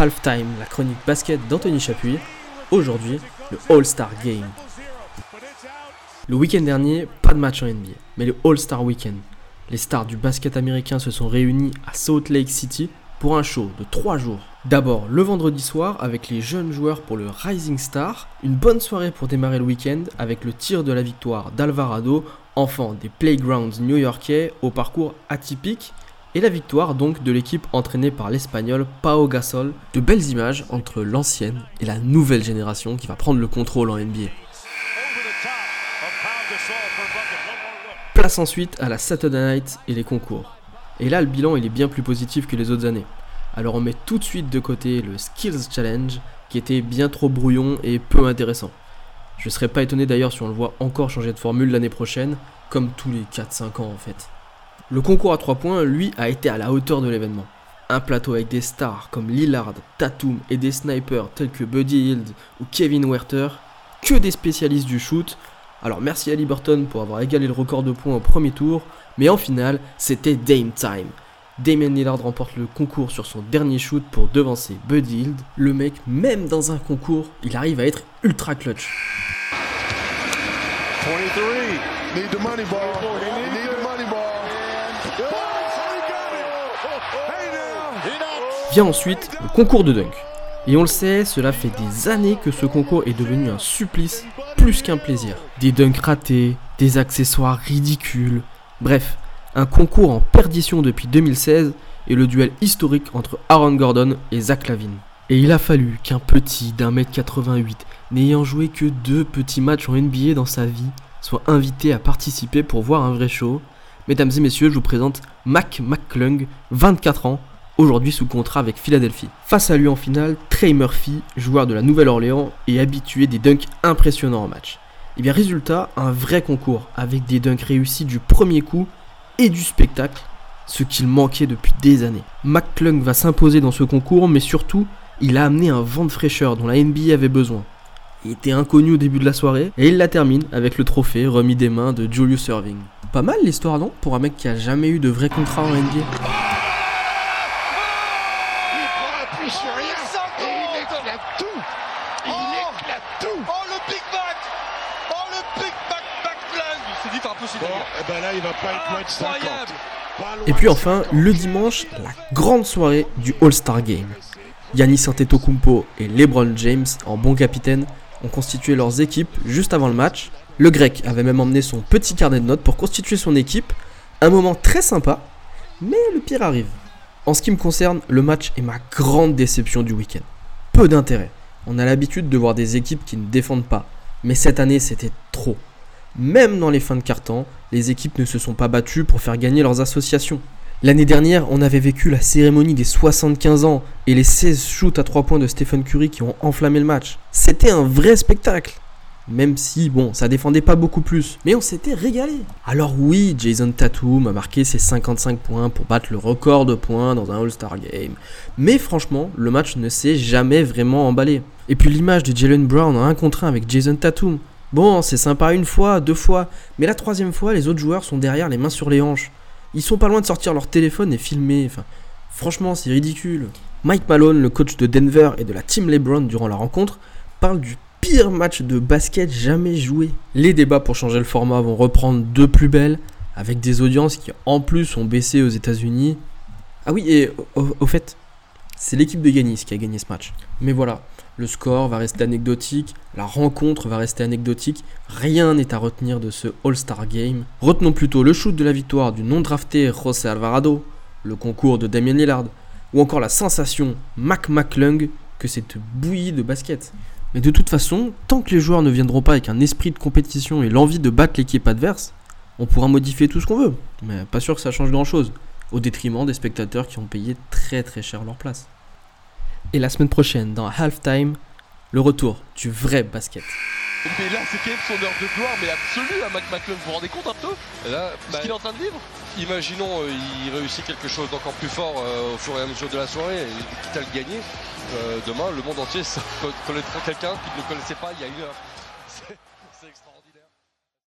Halftime, la chronique basket d'Anthony Chapuis. Aujourd'hui, le All-Star Game. Le week-end dernier, pas de match en NBA, mais le All-Star Weekend. Les stars du basket américain se sont réunis à Salt Lake City pour un show de 3 jours. D'abord le vendredi soir avec les jeunes joueurs pour le Rising Star, une bonne soirée pour démarrer le week-end avec le tir de la victoire d'Alvarado, enfant des Playgrounds new-yorkais au parcours atypique, et la victoire donc de l'équipe entraînée par l'espagnol Pau Gasol. De belles images entre l'ancienne et la nouvelle génération qui va prendre le contrôle en NBA. Place ensuite à la Saturday Night et les concours. Et là, le bilan il est bien plus positif que les autres années. Alors on met tout de suite de côté le Skills Challenge qui était bien trop brouillon et peu intéressant. Je serais pas étonné d'ailleurs si on le voit encore changer de formule l'année prochaine, comme tous les 4-5 ans en fait. Le concours à 3 points, lui, a été à la hauteur de l'événement. Un plateau avec des stars comme Lillard, Tatum et des snipers tels que Buddy Hield ou Kevin Werther, que des spécialistes du shoot. Alors merci à Liberton pour avoir égalé le record de points au premier tour, mais en finale, c'était Dame Time. Damien Lillard remporte le concours sur son dernier shoot pour devancer Buddy Hield. Le mec, même dans un concours, il arrive à être ultra clutch. 23, need the money ball. Vient ensuite le concours de dunk. Et on le sait, cela fait des années que ce concours est devenu un supplice plus qu'un plaisir. Des dunks ratés, des accessoires ridicules, bref, un concours en perdition depuis 2016 et le duel historique entre Aaron Gordon et Zach Lavine. Et il a fallu qu'un petit d'un mètre 88, n'ayant joué que deux petits matchs en NBA dans sa vie, soit invité à participer pour voir un vrai show. Mesdames et messieurs, je vous présente Mac McClung, 24 ans, aujourd'hui sous contrat avec Philadelphie. Face à lui en finale, Trey Murphy, joueur de la Nouvelle-Orléans et habitué des dunks impressionnants en match. Et eh bien résultat, un vrai concours avec des dunks réussis du premier coup et du spectacle, ce qu'il manquait depuis des années. McClung va s'imposer dans ce concours, mais surtout, il a amené un vent de fraîcheur dont la NBA avait besoin. Il était inconnu au début de la soirée et il la termine avec le trophée remis des mains de Julius Irving. Pas mal l'histoire, non? Pour un mec qui a jamais eu de vrai contrat en NBA. Et puis enfin, le dimanche, la grande soirée du All-Star Game. Yannis Antetokounmpo et LeBron James, en bon capitaine, ont constitué leurs équipes juste avant le match. Le grec avait même emmené son petit carnet de notes pour constituer son équipe. Un moment très sympa, mais le pire arrive. En ce qui me concerne, le match est ma grande déception du week-end. Peu d'intérêt. On a l'habitude de voir des équipes qui ne défendent pas. Mais cette année, c'était trop. Même dans les fins de carton, les équipes ne se sont pas battues pour faire gagner leurs associations. L'année dernière, on avait vécu la cérémonie des 75 ans et les 16 shoots à 3 points de Stephen Curry qui ont enflammé le match. C'était un vrai spectacle. Même si, bon, ça défendait pas beaucoup plus. Mais on s'était régalé. Alors oui, Jason Tatum a marqué ses 55 points pour battre le record de points dans un All-Star Game. Mais franchement, le match ne s'est jamais vraiment emballé. Et puis l'image de Jalen Brown en 1 contre 1 avec Jason Tatum. Bon, c'est sympa une fois, deux fois, mais la troisième fois, les autres joueurs sont derrière les mains sur les hanches. Ils sont pas loin de sortir leur téléphone et filmer. Franchement, c'est ridicule. Mike Malone, le coach de Denver et de la team LeBron durant la rencontre, parle du pire match de basket jamais joué. Les débats pour changer le format vont reprendre de plus belle, avec des audiences qui en plus ont baissé aux États-Unis. Ah oui, et au, fait, c'est l'équipe de Yanis qui a gagné ce match. Mais voilà, le score va rester anecdotique, la rencontre va rester anecdotique, rien n'est à retenir de ce All-Star Game. Retenons plutôt le shoot de la victoire du non-drafté José Alvarado, le concours de Damien Lillard, ou encore la sensation Mac McClung que cette bouillie de basket. Mais de toute façon, tant que les joueurs ne viendront pas avec un esprit de compétition et l'envie de battre l'équipe adverse, on pourra modifier tout ce qu'on veut. Mais pas sûr que ça change grand chose, au détriment des spectateurs qui ont payé très très cher leur place. Et la semaine prochaine, dans Halftime, le retour du vrai basket. Mais là, c'est quand même son heure de gloire, mais absolue à Mac McClung. Vous vous rendez compte un peu? Là, Ce qu'il est en train de vivre? Imaginons, euh, il réussit quelque chose d'encore plus fort euh, au fur et à mesure de la soirée, quitte à le gagner. Euh, demain, le monde entier connaîtra quelqu'un qui ne le connaissait pas il y a une heure.